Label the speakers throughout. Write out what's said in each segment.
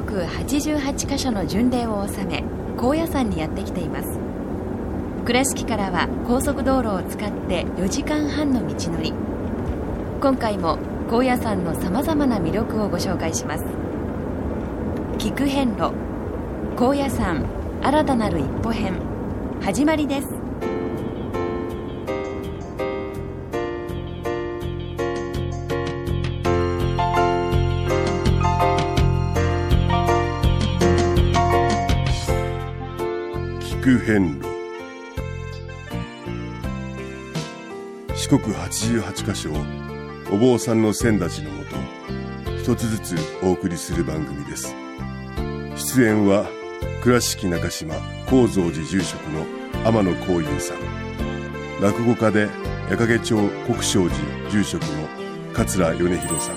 Speaker 1: 国88カ所の巡礼を収め高野山にやってきています。倉敷からは高速道路を使って4時間半の道のり。今回も高野山のさまざまな魅力をご紹介します。聞く遍路高野山新たなる一歩編。始まりです。
Speaker 2: 四国88カ所をお坊さんの先立ちのもと一つずつお送りする番組です。出演は倉敷中島・高蔵寺住職の天野幸雄さん。落語家で矢掛町国正寺住職の桂米広さん。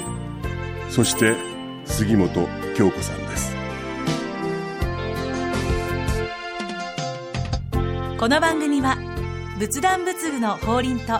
Speaker 2: そして杉本京子さんです。
Speaker 3: この番組は仏壇仏具の法輪と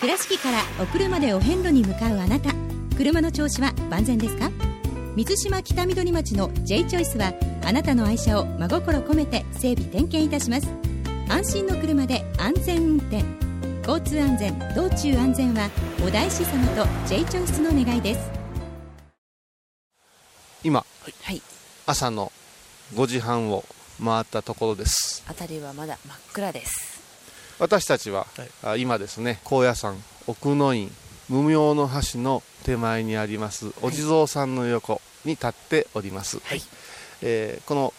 Speaker 4: 倉敷からお車でお遍路に向かうあなた。車の調子は万全ですか？水島北緑町の J チョイスはあなたの愛車を真心込めて整備点検いたします。安心の車で安全運転。交通安全道中安全はお大師様と J チョイスの願いです。
Speaker 5: 今、
Speaker 1: はい。
Speaker 5: 朝の5時半を回ったところです。
Speaker 1: 辺りはまだ真っ暗です
Speaker 5: 私たちは、あ今ですね高野山奥の院無名の橋の手前にありますお地蔵さんの横に立っております、えーこの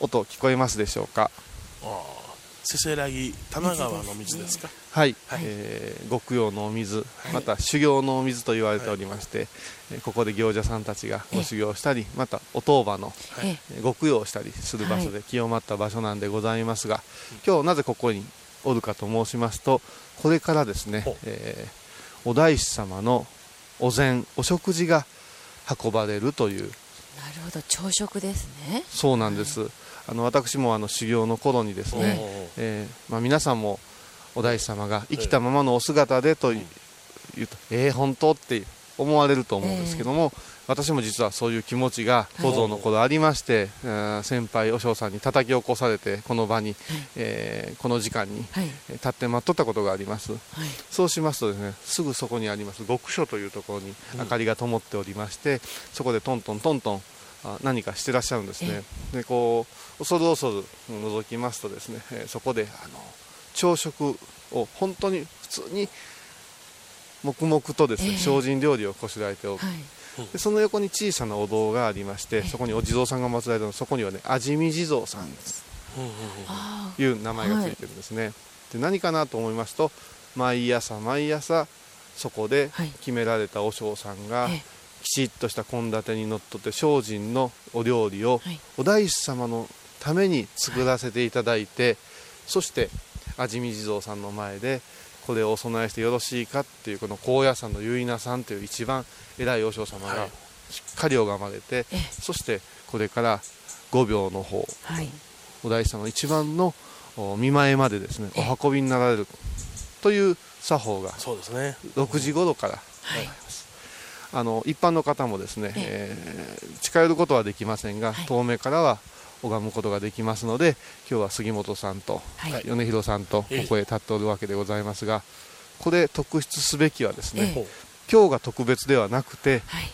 Speaker 5: 音聞こえますでしょうか？
Speaker 6: せせらぎ多摩川の水ですか？
Speaker 5: はい、
Speaker 6: はい。
Speaker 5: えー極陽のお水、また修行のお水と言われておりまして、えーここで行者さんたちがご修行したり、またお当場の、
Speaker 1: え
Speaker 5: え。ー極陽したりする場所で清まった場所なんでございますが、今日なぜここにおるかと申しますとこれからですねえーお大師様のお膳お食事が運ばれるという。
Speaker 1: なるほど朝食ですね。
Speaker 5: そうなんです、あの私もあの修行の頃にですね、えーまあ、皆さんもお大師様が生きたままのお姿でと言う言うと、えー、本当って思われると思うんですけども、私も実はそういう気持ちが小僧の頃ありまして、えー先輩和尚さんに叩き起こされてこの場に、えーこの時間に
Speaker 1: はい。
Speaker 5: えー立って待っとったことがあります。
Speaker 1: はい。
Speaker 5: そうしますとですねすぐそこにあります極所というところに明かりが灯っておりまして、そこでトントントントンあ何かしてらっしゃるんですね、でこう恐る恐る覗きますとですね、えーそこであの朝食を本当に普通に黙々とですね、
Speaker 1: ええ。
Speaker 5: 精進料理をこしらえておる、
Speaker 1: はい。
Speaker 5: でその横に小さなお堂がありまして、そこにお地蔵さんが祀られてるのそこにはね味見地蔵さん
Speaker 1: あ
Speaker 5: という名前がついてるんですね、で何かなと思いますと毎朝毎朝そこで
Speaker 1: はい。
Speaker 5: 決められた和尚さんが
Speaker 1: ええ。
Speaker 5: きちっとした献立にのっとって精進のお料理を
Speaker 1: はい。
Speaker 5: お大師様のために作らせていただいて、そして味見地蔵さんの前でこれをお供えしてよろしいかっていうこの高野山の結菜さんという一番偉い和尚様が
Speaker 6: はい。
Speaker 5: しっかり拝まれて、
Speaker 1: ええ。
Speaker 5: そしてこれから5秒の方
Speaker 1: はい。
Speaker 5: お大師様の一番のお見舞いまでですねお運びになられるという作法が
Speaker 6: そうですね。
Speaker 5: 6時頃から
Speaker 1: はい。
Speaker 5: あの一般の方もですね、
Speaker 1: え。
Speaker 5: えー近寄ることはできませんが、
Speaker 1: はい。
Speaker 5: 遠目からは拝むことができますので今日は杉本さんと、
Speaker 1: はい。
Speaker 5: 米広さんとこ
Speaker 6: ええ。
Speaker 5: こへ立っておるわけでございますがここで特筆すべきはですね、
Speaker 1: ええ。
Speaker 5: 今日が特別ではなくて、
Speaker 1: はい。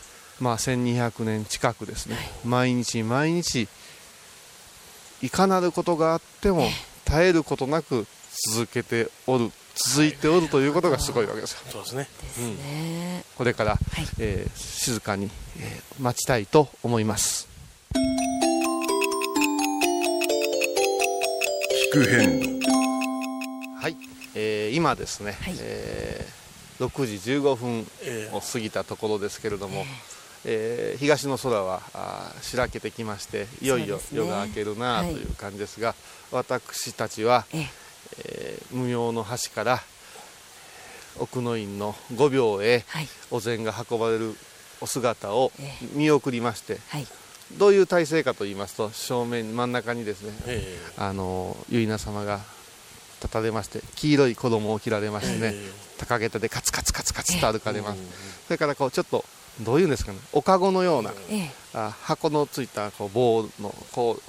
Speaker 5: まあ、1200年近くですね、
Speaker 1: はい。
Speaker 5: 毎日毎日いかなることがあっても絶え。ることなく続けておる続いておるということがすごいわけですよ。
Speaker 6: そうですね。
Speaker 1: ね。
Speaker 5: これから、えー静かに、えー待ちたいと思います
Speaker 2: 変動
Speaker 5: はい、えー今ですね、
Speaker 1: はい。
Speaker 5: えー6時15分
Speaker 6: ええ
Speaker 5: を過ぎたところですけれども、えー。東の空はあー白けてきましていよいよ夜が明けるな
Speaker 1: はい
Speaker 5: という感じですが、私たちは、
Speaker 1: ええ。
Speaker 5: えー無用の橋から奥の院の御廟へ
Speaker 1: はい。
Speaker 5: お膳が運ばれるお姿を
Speaker 1: え。
Speaker 5: 見送りまして、
Speaker 1: はい
Speaker 5: どういう体制かと言いますと正面真ん中にですね
Speaker 6: え
Speaker 5: あの結菜様が立たれまして黄色い衣を着られましてね、
Speaker 6: え
Speaker 5: 高げたでカツカツカツカツと歩かれます、それからこうちょっとどういうんですかねおかごのような、
Speaker 1: ええ。
Speaker 5: あ箱のついたこう棒のこう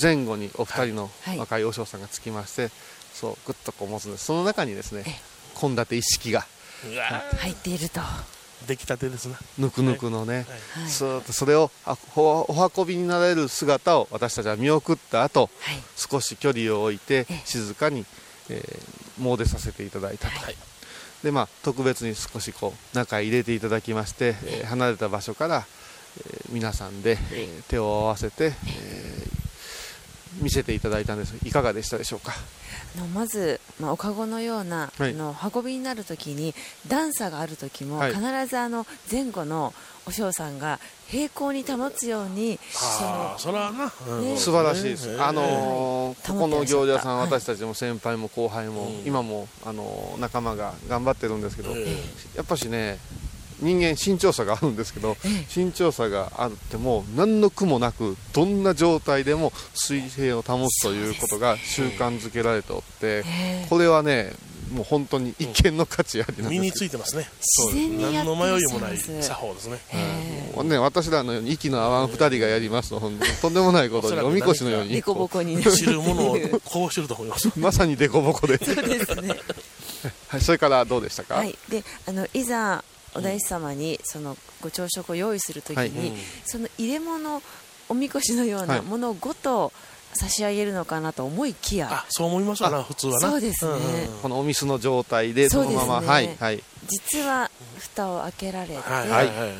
Speaker 5: 前後にお二人の
Speaker 1: はい
Speaker 5: 若い和尚さんがつきまして、そうグッとこう持つんです。その中にですね献立一式が
Speaker 1: 入っていると
Speaker 6: 出来たてですな。
Speaker 5: ぬくぬくのね、
Speaker 1: はい。
Speaker 5: スーッとそれをあおお運びになれる姿を私たちは見送った後
Speaker 1: はい。
Speaker 5: 少し距離を置いて
Speaker 1: ええ。
Speaker 5: 静かに、えー詣でさせていただいたと、
Speaker 6: はい。
Speaker 5: でまあ特別に少しこう中へ入れていただきまして、えー離れた場所から、えー皆さんで、えー手を合わせて、えー見せていただいたんですいかがでしたでしょうか？
Speaker 1: あのまず、まあ、おかごのような、
Speaker 5: はい。
Speaker 1: あの運びになるときに段差があるときも、
Speaker 5: はい。
Speaker 1: 必ずあの前後のお嬢さんが平行に保つようにその
Speaker 6: ああそれはな、うん。
Speaker 1: ね。
Speaker 5: 素晴らしいです、
Speaker 6: ええ
Speaker 5: あのー
Speaker 1: はい。
Speaker 5: ここの行者さん、
Speaker 1: はい
Speaker 5: 私たちも先輩も後輩も、
Speaker 6: うん。
Speaker 5: 今も、あのー仲間が頑張ってるんですけど、
Speaker 6: え。
Speaker 5: やっぱしね人間身長差があるんですけど、身長差があっても何の苦もなくどんな状態でも水平を保つということが習慣づけられておって、
Speaker 1: え
Speaker 5: これはねもう本当に一見の価値ありなん
Speaker 6: 身に
Speaker 5: です。よ
Speaker 6: ついてます。ね何の迷いもない。作法ですね
Speaker 1: え。
Speaker 5: もうね、私らのように息の合わん二人がやりますと、とんでもないことに、
Speaker 6: お
Speaker 5: みこしのように。
Speaker 1: えで、こぼこに。
Speaker 6: 知るものをこうしてると思います。
Speaker 5: まさにデコボコで、
Speaker 1: そうですね。
Speaker 5: はい、それからどうでしたか、
Speaker 1: はい、であのいざお大師様にそのご朝食を用意するときに、その入れ物おみこしのよう
Speaker 5: は
Speaker 1: ない。ものごと差し上げるのかなと思いきや、
Speaker 6: あそう思います。わな普通はな。
Speaker 1: そうですね。
Speaker 6: んん
Speaker 5: このお水の状態で、そのまま、
Speaker 1: そうですね。
Speaker 5: はい、はい、
Speaker 1: 実は蓋を開けられて、
Speaker 6: はいはいはい。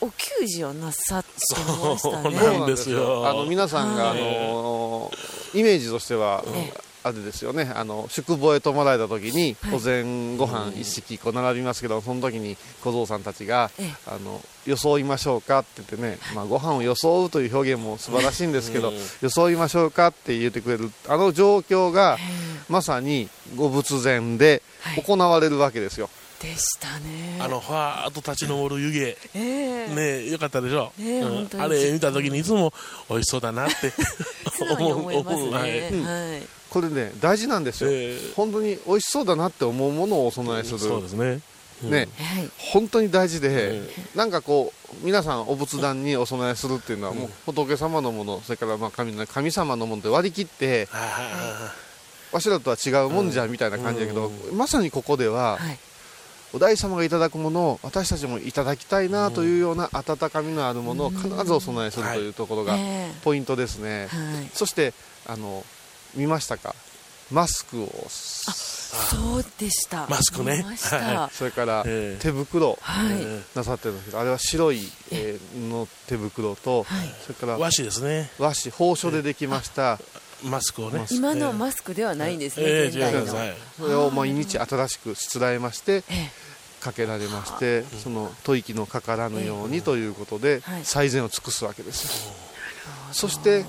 Speaker 1: お給仕をなさってましたね。
Speaker 6: そうなんですよ。
Speaker 5: あの皆さんが、あ
Speaker 1: はい。
Speaker 5: のイメージとしては、
Speaker 1: ええ
Speaker 5: あれですよね。あの宿坊へ泊まられた時に、
Speaker 1: はい。
Speaker 5: お膳ご飯一式こう並びますけどその時に小僧さんたちが、
Speaker 1: ええ。
Speaker 5: あの装いましょうかって言ってね、まあ、ご飯を装うという表現も素晴らしいんですけど、
Speaker 6: うん。
Speaker 5: 装いましょうかって言ってくれるあの状況が、まさにご仏前で
Speaker 1: はい。
Speaker 5: 行われるわけですよ、
Speaker 1: でしたね。
Speaker 6: あのファーッと立ち上る湯気。
Speaker 1: ええ。
Speaker 6: ねえよかったでしょ、
Speaker 1: ねえ
Speaker 6: うん。あれ見た時にいつも美味しそうだなって
Speaker 1: 思いますね、
Speaker 6: 思うはい
Speaker 1: はい。
Speaker 5: これね大事なんですよ、
Speaker 6: ええ。
Speaker 5: 本当に美味しそうだなって思うものをお供えする、
Speaker 6: そうですね。
Speaker 5: ね、
Speaker 1: はい。
Speaker 5: 本当に大事で、
Speaker 6: え
Speaker 5: なんかこう皆さんお仏壇にお供えするっていうのはもう仏様のものそれからまあ神の神様のもので割り切ってわしらとは違うもんじゃみたいな感じだけど、まさにここでは、
Speaker 1: はい
Speaker 5: お大師様がいただくものを私たちもいただきたいなというような温かみのあるものを必ずお供えするというところが
Speaker 1: ええ。
Speaker 5: ポイントですね、
Speaker 1: はい。
Speaker 5: そしてあの見ましたか？マスクを。
Speaker 1: そうでした。
Speaker 6: マスクね。は
Speaker 5: それから
Speaker 6: ええ。
Speaker 5: 手袋
Speaker 1: はい、
Speaker 6: え
Speaker 5: なさってるんですけどあれは白い、えーの手袋と、
Speaker 1: はい。
Speaker 5: それから
Speaker 6: 和紙ですね。
Speaker 5: 和紙包書でできました
Speaker 6: マスクをね。
Speaker 1: 今のマスクではないんですね、
Speaker 6: ええ
Speaker 1: 現代の、
Speaker 6: 違いますはい。
Speaker 5: それを毎日新しくしつらえまして
Speaker 1: え
Speaker 5: かけられましてその吐息のかからぬようにということで
Speaker 1: はい。
Speaker 5: 最善を尽くすわけですよ。そして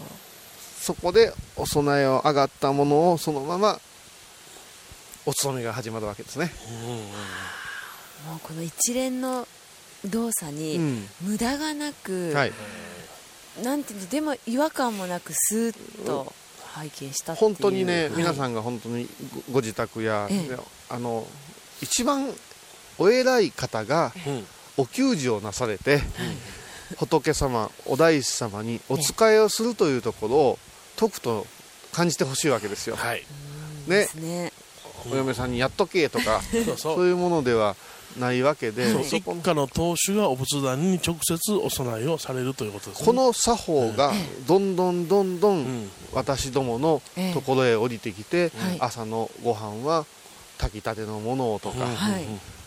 Speaker 5: そこでお供えを上がったものをそのままお勤めが始まるわけですね、
Speaker 1: もうこの一連の動作
Speaker 5: う
Speaker 1: に
Speaker 5: ん。
Speaker 1: 無駄がなく、
Speaker 5: はい、
Speaker 1: なんていうのでも違和感もなくスーッと拝見したっていう。
Speaker 5: 本当にね、
Speaker 1: はい
Speaker 5: 皆さんが本当にごご自宅や、
Speaker 1: ええ。
Speaker 5: あの一番お偉い方が
Speaker 6: うん
Speaker 5: お給仕をなされて、仏様お大師様にお仕えをするというところを解くと感じてほしいわけですよ、
Speaker 6: はい。
Speaker 1: で
Speaker 5: ね
Speaker 1: すね。
Speaker 5: お嫁さんにやっとけとか
Speaker 6: そうそ
Speaker 5: そういうものではないわけで、
Speaker 6: 一家の当主がお仏壇に直接お供えをされるということですね。
Speaker 5: この作法がどんどんどんど
Speaker 6: うん。ん
Speaker 5: 私どもの
Speaker 1: ええ
Speaker 5: ところへ降りてきて、
Speaker 1: はい。
Speaker 5: 朝のご飯は炊きたてのものをとか、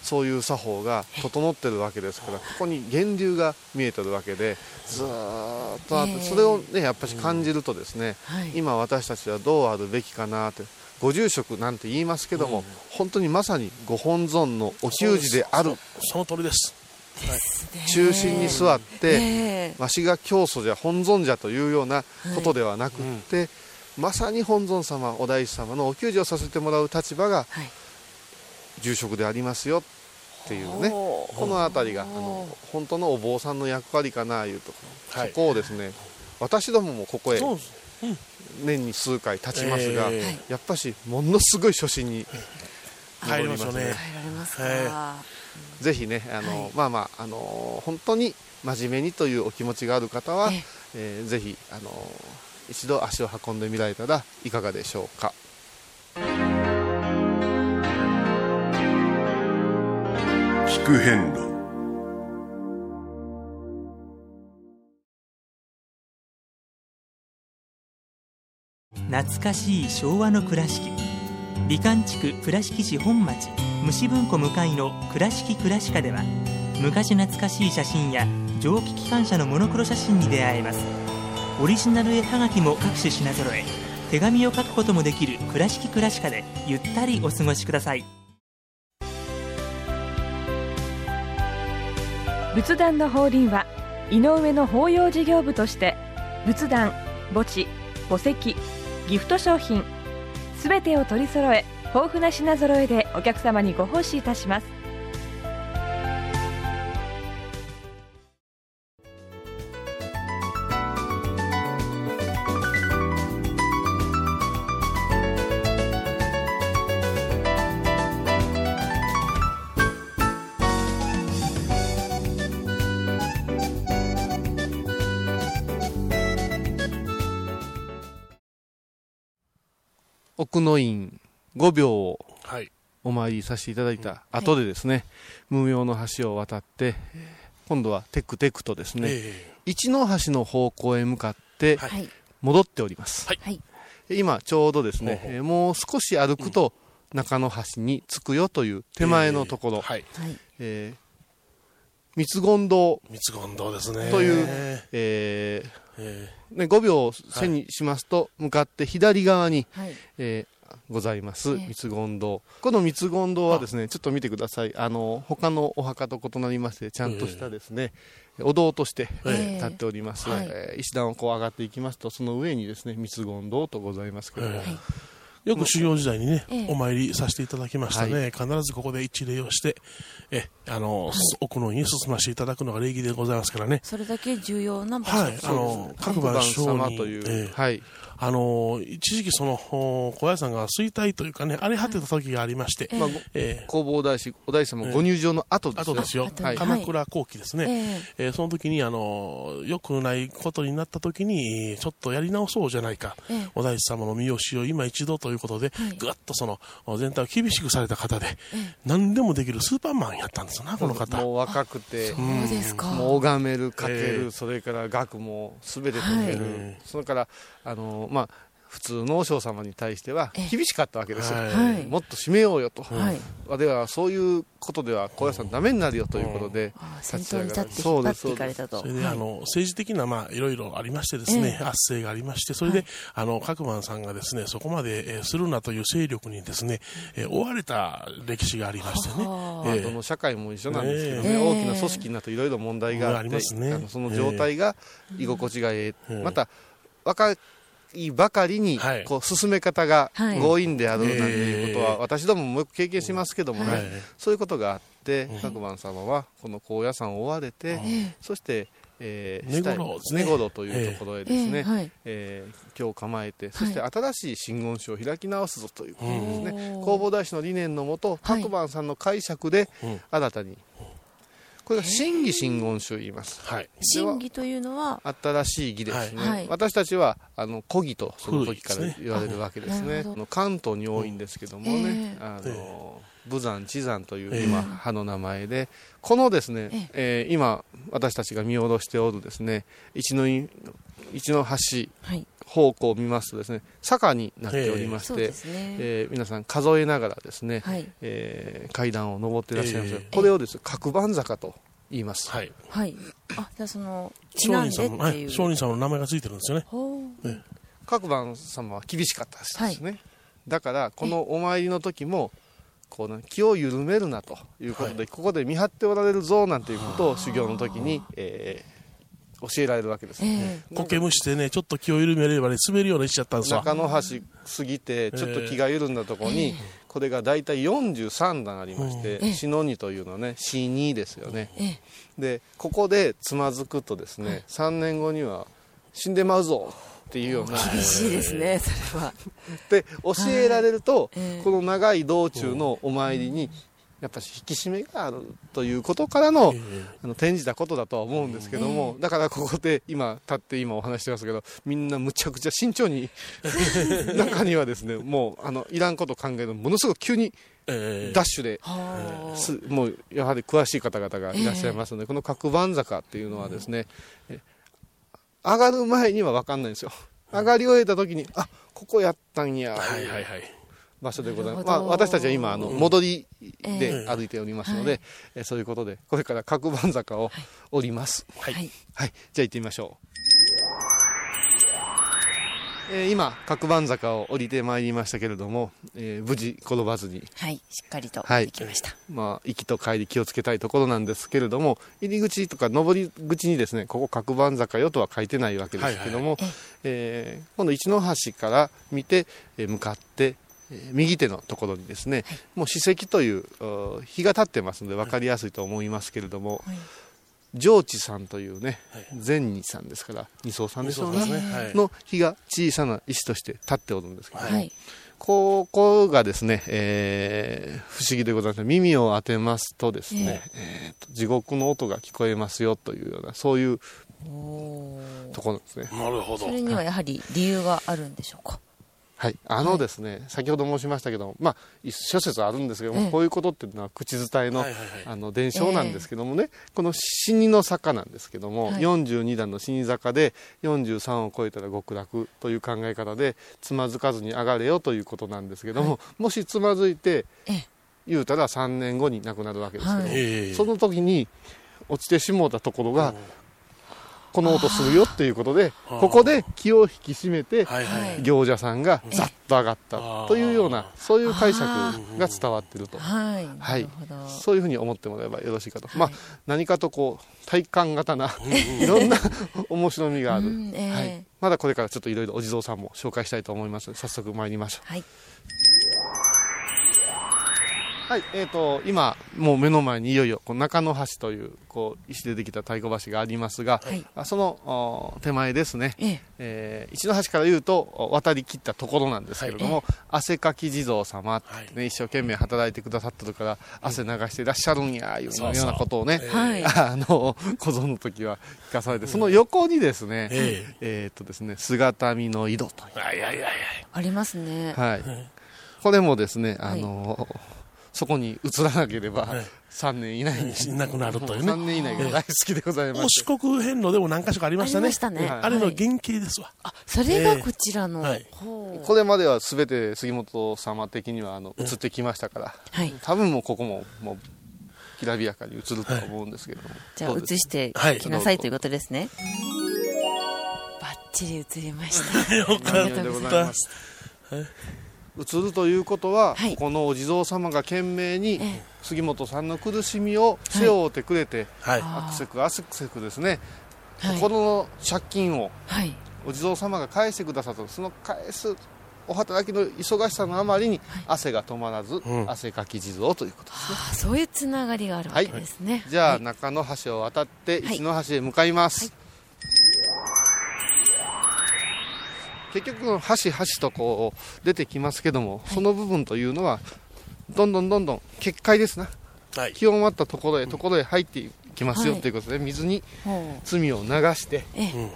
Speaker 5: そういう作法が整ってるわけですからここに源流が見えてるわけでずーっとあって、
Speaker 1: ええ。
Speaker 5: それをねやっぱり感じるとですね、
Speaker 1: はい。
Speaker 5: 今私たちはどうあるべきかなってご住職なんて言いますけども、本当にまさにご本尊のお給仕である。
Speaker 6: その通りです。
Speaker 5: 中心に座って、
Speaker 1: ええ。
Speaker 5: わしが教祖じゃ本尊じゃというようなことではなくって、まさに本尊様お大師様のお給仕をさせてもらう立場が
Speaker 1: はい。
Speaker 5: 住職でありますよっていうねこの辺りがあの本当のお坊さんの役割かないうと、
Speaker 6: はい。
Speaker 5: そこをですね私どももここへ。年に数回立ちますが、
Speaker 6: え
Speaker 5: やっぱしものすごい初心に
Speaker 6: 帰りましょうね。
Speaker 1: 帰られますか、
Speaker 6: は
Speaker 5: ぜひねあの、まあまああの本当に真面目にというお気持ちがある方は、
Speaker 1: ええ。
Speaker 5: えーぜひあの一度足を運んでみられたらいかがでしょうか。
Speaker 2: 聞く遍路
Speaker 7: 懐かしい昭和の倉敷。美観地区倉敷市本町虫文庫向かいの「倉敷倉歯科」では昔懐かしい写真や蒸気機関車のモノクロ写真に出会えます。オリジナル絵はがきも各種品揃え手紙を書くこともできる「倉敷倉歯科」でゆったりお過ごしください。
Speaker 8: 仏壇の法輪は井上の法要事業部として仏壇墓地墓石ギフト商品。すべてを取り揃え豊富な品揃えでお客様にご奉仕いたします。
Speaker 5: 奥の院5秒を
Speaker 6: はい。
Speaker 5: お参りさせていただいた後でですね、無名の橋を渡って今度はテクテクとですね、
Speaker 6: え
Speaker 5: 一の橋の方向へ向かって
Speaker 6: はい。
Speaker 1: はい
Speaker 5: 戻っております、
Speaker 6: はい。
Speaker 1: はい。
Speaker 5: 今ちょうどですね、
Speaker 6: ほうほう。
Speaker 5: えーもう少し歩くと中の橋に着くよという手前のところ、
Speaker 6: ーはい。
Speaker 1: はい。
Speaker 5: えー三言堂
Speaker 6: 三言堂ですね。
Speaker 5: という
Speaker 6: え
Speaker 5: え
Speaker 6: ー。
Speaker 5: ーね、5秒を背にしますと、向かって左側に、
Speaker 1: はい。
Speaker 5: えーございます
Speaker 1: ええ
Speaker 5: 三言堂。この三言堂はですねちょっと見てください。あの他のお墓と異なりましてちゃんとしたですね、お堂として、
Speaker 1: ええ
Speaker 5: 立っております、
Speaker 1: はい。
Speaker 5: えー石段をこう上がっていきますとその上にですね三言堂とございますけども、
Speaker 6: えーよく修行時代にね、
Speaker 1: ええ。
Speaker 6: お参りさせていただきましたね、
Speaker 5: は
Speaker 6: 必ずここで一礼をして、えあの、奥の院に進ませていただくのが礼儀でございますからね。
Speaker 1: それだけ重要な場所。
Speaker 6: はい、あの、各番上
Speaker 5: 様
Speaker 6: に、
Speaker 5: という、
Speaker 6: ええ。
Speaker 5: はい
Speaker 6: あの、一時期その、お小屋さんが衰退というかね、荒れ果てた時がありまして、
Speaker 5: まあ
Speaker 6: ええ。
Speaker 5: 弘法大師お大師様ご入場の後ですね、
Speaker 6: 後ですよ、鎌倉後期ですね、
Speaker 1: え
Speaker 6: え。ーその時にあの良くないことになった時にちょっとやり直そうじゃないか、
Speaker 1: ええ。
Speaker 6: お大師様の身教を今一度ということで、
Speaker 1: はい。
Speaker 6: ぐわっとその全体を厳しくされた方で、何でもできるスーパーマンやったんですよなこの方。
Speaker 5: もう若くて
Speaker 1: そうですか。
Speaker 5: もう拝めるかける、
Speaker 6: ええ。
Speaker 5: それから学も全て解ける、
Speaker 6: はい。
Speaker 5: それからあのまあ普通の和尚様に対しては
Speaker 1: ええ。
Speaker 5: 厳しかったわけですよ、
Speaker 6: はい。
Speaker 1: はい。
Speaker 5: もっと締めようよと、
Speaker 1: はい。
Speaker 5: ではそういうことでは高野山ダメになるよということで、
Speaker 1: ああ先頭に立って引っ張っていかれたと。
Speaker 6: それで、
Speaker 1: はい
Speaker 6: あの政治的な、まあ、いろいろありましてですね、
Speaker 1: ええ。
Speaker 6: 圧政がありまして、それで、あの、各番さんがですね、そこまで、えーするなという勢力にですね、えー追われた歴史がありましてね。
Speaker 1: は
Speaker 6: ええ。
Speaker 5: どの社会も一緒なんですけどね、
Speaker 1: ええ。
Speaker 5: 大きな組織になっていろいろ問題があって、
Speaker 6: ありますね。
Speaker 5: あのその状態が居心地がええ、
Speaker 6: ええ。
Speaker 5: また若いばかりに
Speaker 6: はい。
Speaker 5: こう進め方が
Speaker 1: はい。
Speaker 5: 強引であるなんていうことは、
Speaker 6: ええ
Speaker 5: 私どももよく経験しますけどもね、
Speaker 6: はい。
Speaker 5: そういうことがあって、各番様はこの高野山を追われて、そして、えー
Speaker 6: 根頃ですね。
Speaker 5: 根頃というところへですね、
Speaker 1: ええ。はい。
Speaker 5: えー今日構えて、そして新しい真言書を開き直すぞということですね、
Speaker 1: うん
Speaker 5: 弘法大師の理念のもと、
Speaker 1: はい。
Speaker 5: 各番さんの解釈で
Speaker 6: うん。
Speaker 5: 新たにこれが真偽真言宗言います。
Speaker 6: はい。
Speaker 1: 真偽というのは
Speaker 5: 新しい義ですね、
Speaker 1: はい。
Speaker 5: 私たちはあの古義とその時から言われるわけですね。
Speaker 1: なるほど。
Speaker 5: あの関東に多いんですけどもね、
Speaker 1: ええ。
Speaker 5: あの
Speaker 6: え
Speaker 5: 武山地山という
Speaker 6: ええ。
Speaker 5: 今派の名前でこのですね、えー今私たちが見下ろしておるですね一のい一の橋
Speaker 1: はい
Speaker 5: 方向を見ますとですね坂になっておりまして、
Speaker 1: ね、
Speaker 5: えー皆さん数えながらですね、
Speaker 1: はい。
Speaker 5: えー階段を上っていらっしゃいます、
Speaker 6: ええ。
Speaker 5: これをですね角番坂と言います、
Speaker 6: はい。
Speaker 1: はい。あじゃあそのち
Speaker 6: 商人さんの、はい。
Speaker 1: っていう。
Speaker 6: 商人さんの名前がついてるんですよね。
Speaker 1: ほう。
Speaker 5: 各番様は厳しかったですね、だからこのお参りの時もこう、ね、気を緩めるなということで、
Speaker 6: はい。
Speaker 5: ここで見張っておられるぞなんていうことを修行の時に、えー教えられるわけです、
Speaker 1: ええ。
Speaker 6: 苔むしてね、ちょっと気を緩めればね、滑るようにしちゃったんですわ。
Speaker 5: 中野橋過ぎてちょっと気が緩んだところに、これが大体43段ありまして、
Speaker 1: ええ。
Speaker 5: 死の2というのね死2ですよね、
Speaker 1: ええ。
Speaker 5: でここでつまずくとですね、3年後には死んでまうぞっていうような。
Speaker 1: 厳しいですねそれは。
Speaker 5: で教えられると、
Speaker 1: ええ。
Speaker 5: この長い道中のお参りにやっぱり引き締めがあるということからの,、あの転じたことだとは思うんですけども、だからここで今立って今お話してますけどみんなむちゃくちゃ慎重に 中にはですねもうあのいらんこと考えるものすごく急に
Speaker 6: ええ。
Speaker 5: ダッシュで、もうやはり詳しい方々がいらっしゃいますので、この角番坂っていうのはですね、え上がる前には分かんないんですよ。上がり終えた時にあここやったんや、
Speaker 6: はいはいはい。
Speaker 5: 場所でございます。まあ、私たちは今、あの、戻り
Speaker 1: え
Speaker 5: で歩いておりますので、えそういうことで、これから角番坂を降ります。
Speaker 1: はい、はい。
Speaker 5: はい。じゃあ行ってみましょう。えー今、角番坂を降りてまいりましたけれども、えー無事転ばずに、
Speaker 1: はい、しっかりと
Speaker 5: はい。
Speaker 1: できました、
Speaker 5: まあ、行きと帰り気をつけたいところなんですけれども、入り口とか上り口にですね、ここ角番坂よとは書いてないわけですけども、
Speaker 1: はいはい
Speaker 5: えー今度一の橋から見て、えー向かって、えー右手のところにですね、もう史跡というお日が経ってますので分かりやすいと思いますけれども、
Speaker 1: はい
Speaker 5: 上智さんというね
Speaker 6: はい、
Speaker 5: 善二さんですから、二層さんで
Speaker 6: すね。はい。
Speaker 5: の日が小さな石として立っておるんですけど、
Speaker 1: はい
Speaker 5: ここがですね、えー不思議でございます。耳を当てますとですね、えーと地獄の音が聞こえますよというような、そういうところですね。
Speaker 6: なるほど
Speaker 1: そ。れにはやはり理由があるんでしょうか？
Speaker 5: はい。あのですね、先ほど申しましたけど、まあ、一諸説あるんですけども、
Speaker 1: え。え
Speaker 5: こういうことっていうのは口伝えの、
Speaker 6: はいはいはい。
Speaker 5: あの、伝承なんですけどもね、この死にの坂なんですけども、
Speaker 1: はい。
Speaker 5: 42段の死に坂で43を超えたら極楽という考え方で、つまずかずに上がれよということなんですけども、もしつまずいて、
Speaker 1: ええ。
Speaker 5: 言うたら3年後に亡くなるわけですけどその時に落ちてしもうたところが、この音するよっていうことで、ここで気を引き締めて。行者さんがざっと上がったというような、そういう解釈が伝わっていると。
Speaker 1: はい
Speaker 5: そういうふうに思ってもらえばよろしいかと。
Speaker 1: はい
Speaker 5: まあ、何かとこう、体感型な、いろんな 面白みがある。はい。まだこれからちょっといろいろお地蔵さんも紹介したいと思いますので、早速参りましょう。
Speaker 1: はい
Speaker 5: はい、えー、と今、もう目の前にいよいよこう中野橋というこう石でできた太鼓橋がありますが、
Speaker 1: はい。
Speaker 5: あそのお手前ですね、
Speaker 1: ええ。
Speaker 5: えー一の橋から言うとお渡り切ったところなんですけれども、汗かき地蔵様って、ね一生懸命働いてくださってるから汗流していらっしゃるんやいうよ
Speaker 6: そう
Speaker 5: なことをね、の小僧の時は聞かされて、その横にですね、
Speaker 6: え
Speaker 5: え。ーとですね姿見の井戸という。
Speaker 6: はいはいはいはい。
Speaker 1: ありますね。
Speaker 5: はい。これもですね、あのそこに移らなければ
Speaker 6: はい、
Speaker 5: 3年以内に、
Speaker 6: いなくなるというね。
Speaker 5: 3年以内が大好きでございま
Speaker 6: お
Speaker 5: す。
Speaker 6: 四国遍路でも何箇所かありましたね。
Speaker 1: ありましたね。
Speaker 5: はい
Speaker 6: あれの
Speaker 1: はい
Speaker 6: 原型ですわ。
Speaker 1: あそれがこちらの、
Speaker 5: これまでは全て杉本様的にはあの移ってきましたから、
Speaker 1: はい。
Speaker 5: 多分もうここももうきらびやかに移るとは思うんですけれども。
Speaker 1: じゃあ移して
Speaker 6: はい
Speaker 1: きなさいということですね、バッチリ移りました。
Speaker 6: よかった
Speaker 5: 移るということは、
Speaker 1: はい。
Speaker 5: このお地蔵様が懸命に
Speaker 1: ええ。
Speaker 5: 杉本さんの苦しみを背負ってくれて、
Speaker 6: はい。
Speaker 5: アクセクアクセクですね、
Speaker 1: はい。
Speaker 5: 心の借金を
Speaker 1: はい。
Speaker 5: お地蔵様が返してくださった。その返すお働きの忙しさのあまりに汗が止まらず、
Speaker 6: ん。
Speaker 5: 汗かき地蔵ということですね、
Speaker 1: ああそういうつながりがあるわけですね、
Speaker 5: じゃあ、
Speaker 1: はい。
Speaker 5: 中野橋を渡って
Speaker 1: はい。
Speaker 5: 一の橋へ向かいます、結局の橋橋とこう出てきますけども、その部分というのはどんどんどんどん結界ですな。
Speaker 6: はい。
Speaker 5: 清まったところへところへ入っていきますよ
Speaker 1: はい。
Speaker 5: ということで、水に
Speaker 1: ほ
Speaker 5: 罪を流して
Speaker 1: ええ。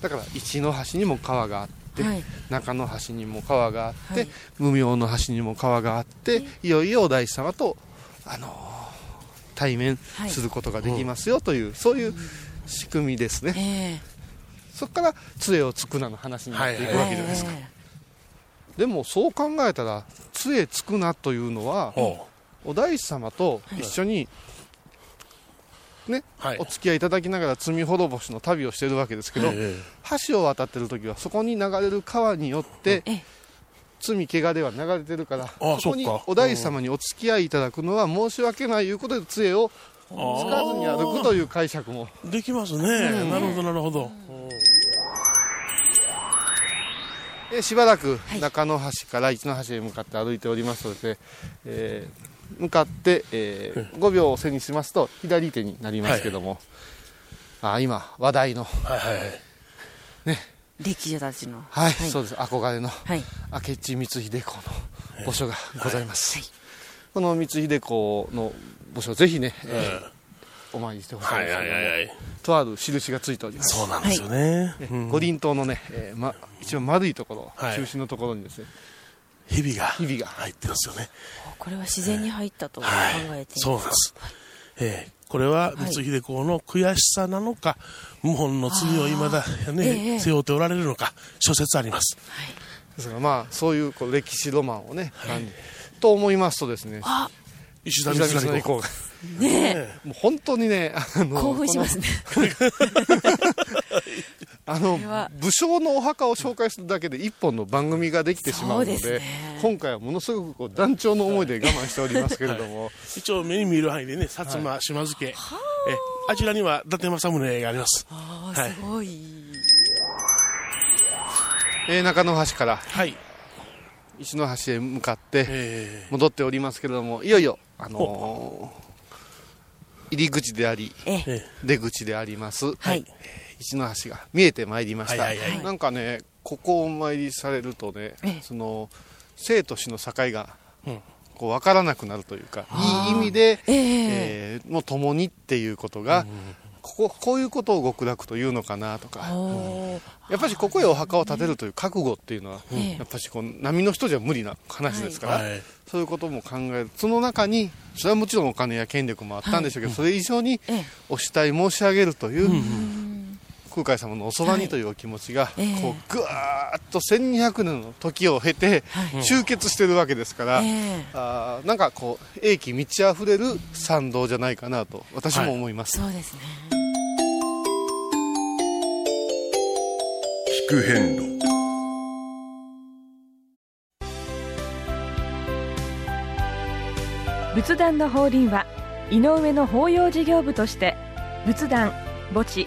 Speaker 5: だから一の端にも川があって、
Speaker 1: はい。
Speaker 5: 中の端にも川があって、
Speaker 1: はい。
Speaker 5: 無名の端にも川があっていよいよお大師様と、あのー対面
Speaker 1: はい。
Speaker 5: することができますよという、そういう仕組みですね、
Speaker 1: え
Speaker 5: そこから杖をつくなの話になっていく
Speaker 1: え
Speaker 5: わけじゃないですか、でもそう考えたら杖つくなというのは
Speaker 6: ほ
Speaker 5: お大師様と一緒に、ね
Speaker 6: うはい。
Speaker 5: お付き合いいただきながら罪滅ぼしの旅をしているわけですけど、
Speaker 6: え
Speaker 5: 橋を渡ってる時はそこに流れる川によって、
Speaker 1: ええ。
Speaker 5: 罪怪我では流れてるから
Speaker 6: あ
Speaker 5: そこにお大師様にお付き合いいただくのは申し訳ないいうことで杖をつかずに歩くという解釈も。
Speaker 6: えできますね、なるほどなるほど、
Speaker 5: えしばらく中の橋から一の橋へ向かって歩いておりますので、えー向かって、えー5秒を背にしますと左手になりますけども、あ今話題の。
Speaker 6: はいはいはい。
Speaker 1: 歴女たちの。
Speaker 5: はい、そうです。憧れの
Speaker 1: はい。
Speaker 5: 明智光秀公の墓所がございます、この光秀公の墓所ぜひね、えーお参りしてほしいん
Speaker 6: はい
Speaker 5: ですけども、
Speaker 6: はいはいはい。
Speaker 5: とある印がついております。
Speaker 6: そうなんですよね、
Speaker 5: ね
Speaker 6: うん
Speaker 5: 五輪塔のね、えーま、一番丸いところ、
Speaker 6: はい。
Speaker 5: 中心のところにですね。
Speaker 6: 日々が
Speaker 5: 日々が。
Speaker 6: 入ってますよね。
Speaker 1: これは自然に入ったと考
Speaker 6: はい
Speaker 1: えてい。
Speaker 6: そうなんです、ええこれは光秀公の悔しさなのか、謀反の罪をいまだ、ね
Speaker 1: ええ
Speaker 6: 背負っておられるのか諸説あります。
Speaker 5: ですからまあそういうこう歴史ロマンをね、感じと思いますとですね
Speaker 6: 石田
Speaker 5: 三成公が
Speaker 6: ね
Speaker 5: もう本当にねあの
Speaker 1: 興奮しますね。
Speaker 5: あの武将のお墓を紹介するだけで一本の番組ができてしまうので
Speaker 1: ですね。
Speaker 5: 今回はものすごくこう団長の思いで我慢しておりますけれども、
Speaker 6: 一応目に見える範囲でね薩摩島津家、えあちらには伊達政宗があります。
Speaker 1: あ
Speaker 6: はい。
Speaker 1: あすごい。
Speaker 5: えー中野橋から
Speaker 6: はい。
Speaker 5: 石の橋へ向かって
Speaker 6: え
Speaker 5: 戻っておりますけれどもいよいよ、あのー入り口であり出口であります、
Speaker 1: はい。
Speaker 5: 石の橋が見えてまいりました、
Speaker 6: はいはいはい。
Speaker 5: なんかねここをお参りされるとね、
Speaker 1: ええ。
Speaker 5: その生と死の境が
Speaker 6: うん。
Speaker 5: こう分からなくなるというかいい意味で、
Speaker 1: ええ。
Speaker 5: えーもう共にっていうことが、こここういうことを極楽というのかなとか、やっぱりここへお墓を建てるという覚悟っていうのは、
Speaker 1: ええ。
Speaker 5: やっぱりこう波の人じゃ無理な話ですから、
Speaker 6: はい。
Speaker 5: そういうことも考える。その中にそれはもちろんお金や権力もあったんでしょうけど、それ以上に
Speaker 1: ええ。
Speaker 5: お慕い申し上げるという、空海様のおそばにというお気持ちが、
Speaker 1: ええ。
Speaker 5: こうぐわーっと1200年の時を経て
Speaker 1: はい。
Speaker 5: 集結してるわけですから、
Speaker 1: ええ。
Speaker 5: あーなんかこう英気満ち溢れる参道じゃないかなと私も思います、
Speaker 1: そうですね。
Speaker 2: 聞く遍路。
Speaker 8: 仏壇の法輪は井上の法要事業部として仏壇墓地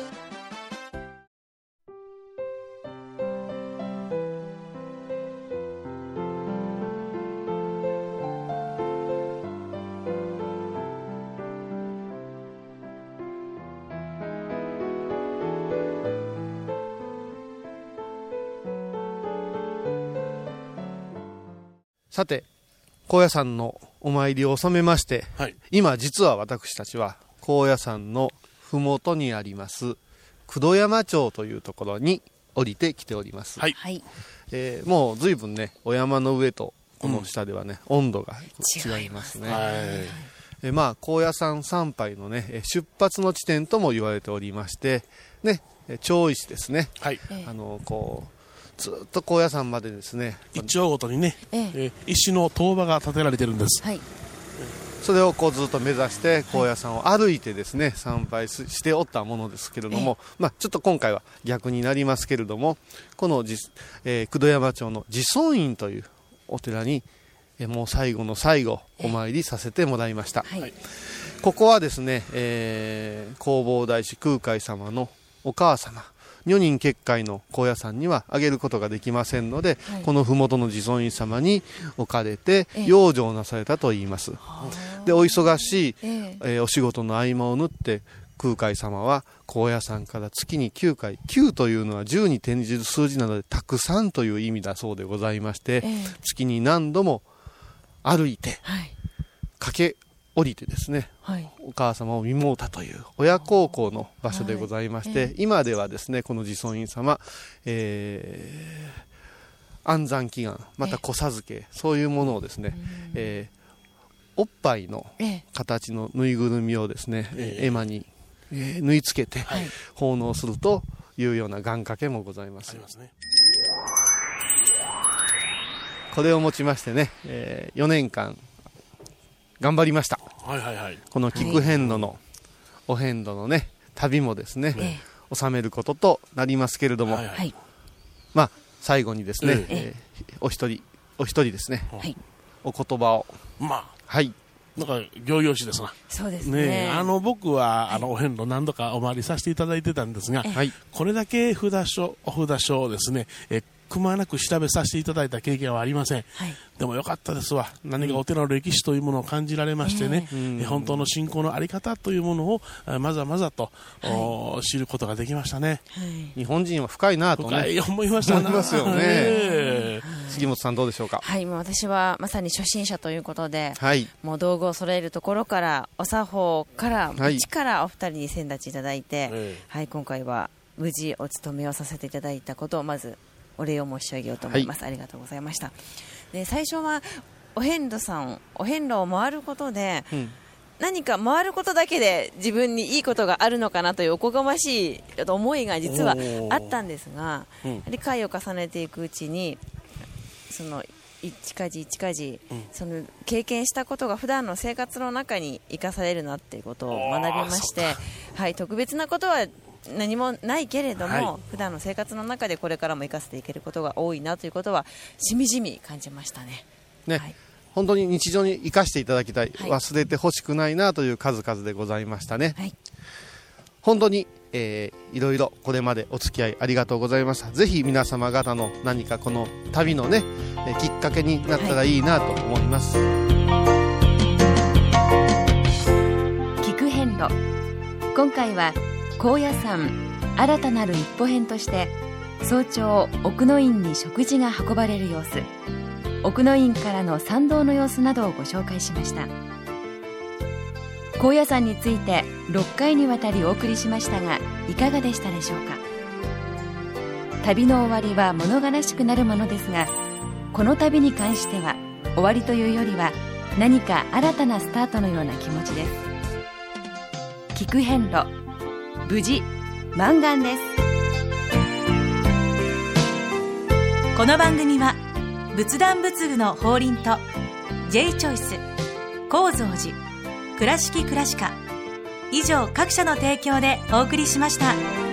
Speaker 5: さて高野山のお参りを収めまして
Speaker 6: はい。
Speaker 5: 今実は私たちは高野山の麓にあります九度山町というところに降りてきております、
Speaker 6: はい。
Speaker 1: はい。
Speaker 5: えーもう随分ねお山の上とこの下ではね、温度が違いますね。
Speaker 6: はい。
Speaker 5: えーまあ高野山参拝のねえー出発の地点とも言われておりましてねえー長石ですね。
Speaker 6: はい。
Speaker 1: ええ。
Speaker 5: あのこうずっと高野山までですね。
Speaker 6: 一丁ごとにね、
Speaker 1: ええ。
Speaker 6: えー石の塔場が建てられてるんです。
Speaker 1: はい。
Speaker 5: それをこうずっと目指して高野山を歩いてですね参拝ししておったものですけれども、まあ、ちょっと今回は逆になりますけれどもこのじ、えー、九度山町の自尊院というお寺に、えーもう最後の最後お参りさせてもらいました、
Speaker 1: はい。
Speaker 5: ここはですね、えー、弘法大師空海様のお母様女人結界の高野山にはあげることができませんので、はい、この麓の地蔵院様に置かれて養生なされたといいます。でお忙しい、えー、お仕事の合間を縫って空海様は高野山から月に9回9というのは10に転じる数字なのでたくさんという意味だそうでございまして、えー、月に何度も歩いて、はい、駆け降りてですね、はい、お母様を見もうたという親孝行の場所でございまして、はい、今ではですねこの自尊院様、えー、安産祈願また子授けそういうものをですね、えー、おっぱいの形のぬいぐるみをですね、えー、絵馬に、えー、縫い付けて奉納するというような願掛けもございます。ますね、これをもちましてね、えー、4年間頑張りました。はいはいはい。この菊遍路の、お遍路のね、旅もですね、ええ、収めることとなりますけれども、はいはい、まあ、最後にですね、ええお一人、お一人ですね、はい、お言葉を。
Speaker 6: まあ、はい。なんか、行々しいですな。
Speaker 1: そうですね。ね
Speaker 6: あの、僕は、あの、お遍路何度かお参りさせていただいてたんですが、はい、これだけ札所、お札所をですね、えくまなく調べさせていただいた経験はありません、はい、でもよかったですわ。何かお寺の歴史というものを感じられましてね、えー、本当の信仰の在り方というものをまざまざと、はい、知ることができましたね、
Speaker 5: はい、日本人は深いなと、ね、
Speaker 6: 深い思いました
Speaker 5: 思いますよね、杉本さんどうでしょうか？
Speaker 1: はいもう私はまさに初心者ということで、はい、もう道具を揃えるところからお作法から一からお二人に先立ちいただいて、はい、今回は無事お勤めをさせていただいたことをまずお礼を申し上げようと思います、はい、ありがとうございました。で最初はお遍路さんお遍路を回ることで、うん、何か回ることだけで自分にいいことがあるのかなというおこがましい思いが実はあったんですが、うん、理解を重ねていくうちにその一家事一家事、うん、その経験したことが普段の生活の中に生かされるなっていうことを学びまして、はい、特別なことは何もないけれども、はい、普段の生活の中でこれからも生かせていけることが多いなということはしみじみ感じましたね。
Speaker 5: ね、はい、本当に日常に生かしていただきたい、はい、忘れてほしくないなという数々でございましたね。はい、本当に、えー、いろいろこれまでお付き合いありがとうございました。ぜひ皆様方の何かこの旅のね、えきっかけになったらいいなと思います。
Speaker 1: 聞く遍路今回は高野山新たなる一歩編として早朝奥の院に食事が運ばれる様子。奥の院からの参道の様子などをご紹介しました。高野山について6回にわたりお送りしましたがいかがでしたでしょうか。旅の終わりは物悲しくなるものですがこの旅に関しては終わりというよりは何か新たなスタートのような気持ちです。聞く遍路無事満願です
Speaker 3: この番組は仏壇仏具の法輪と J チョイス構造寺倉敷倉歯科以上各社の提供でお送りしました。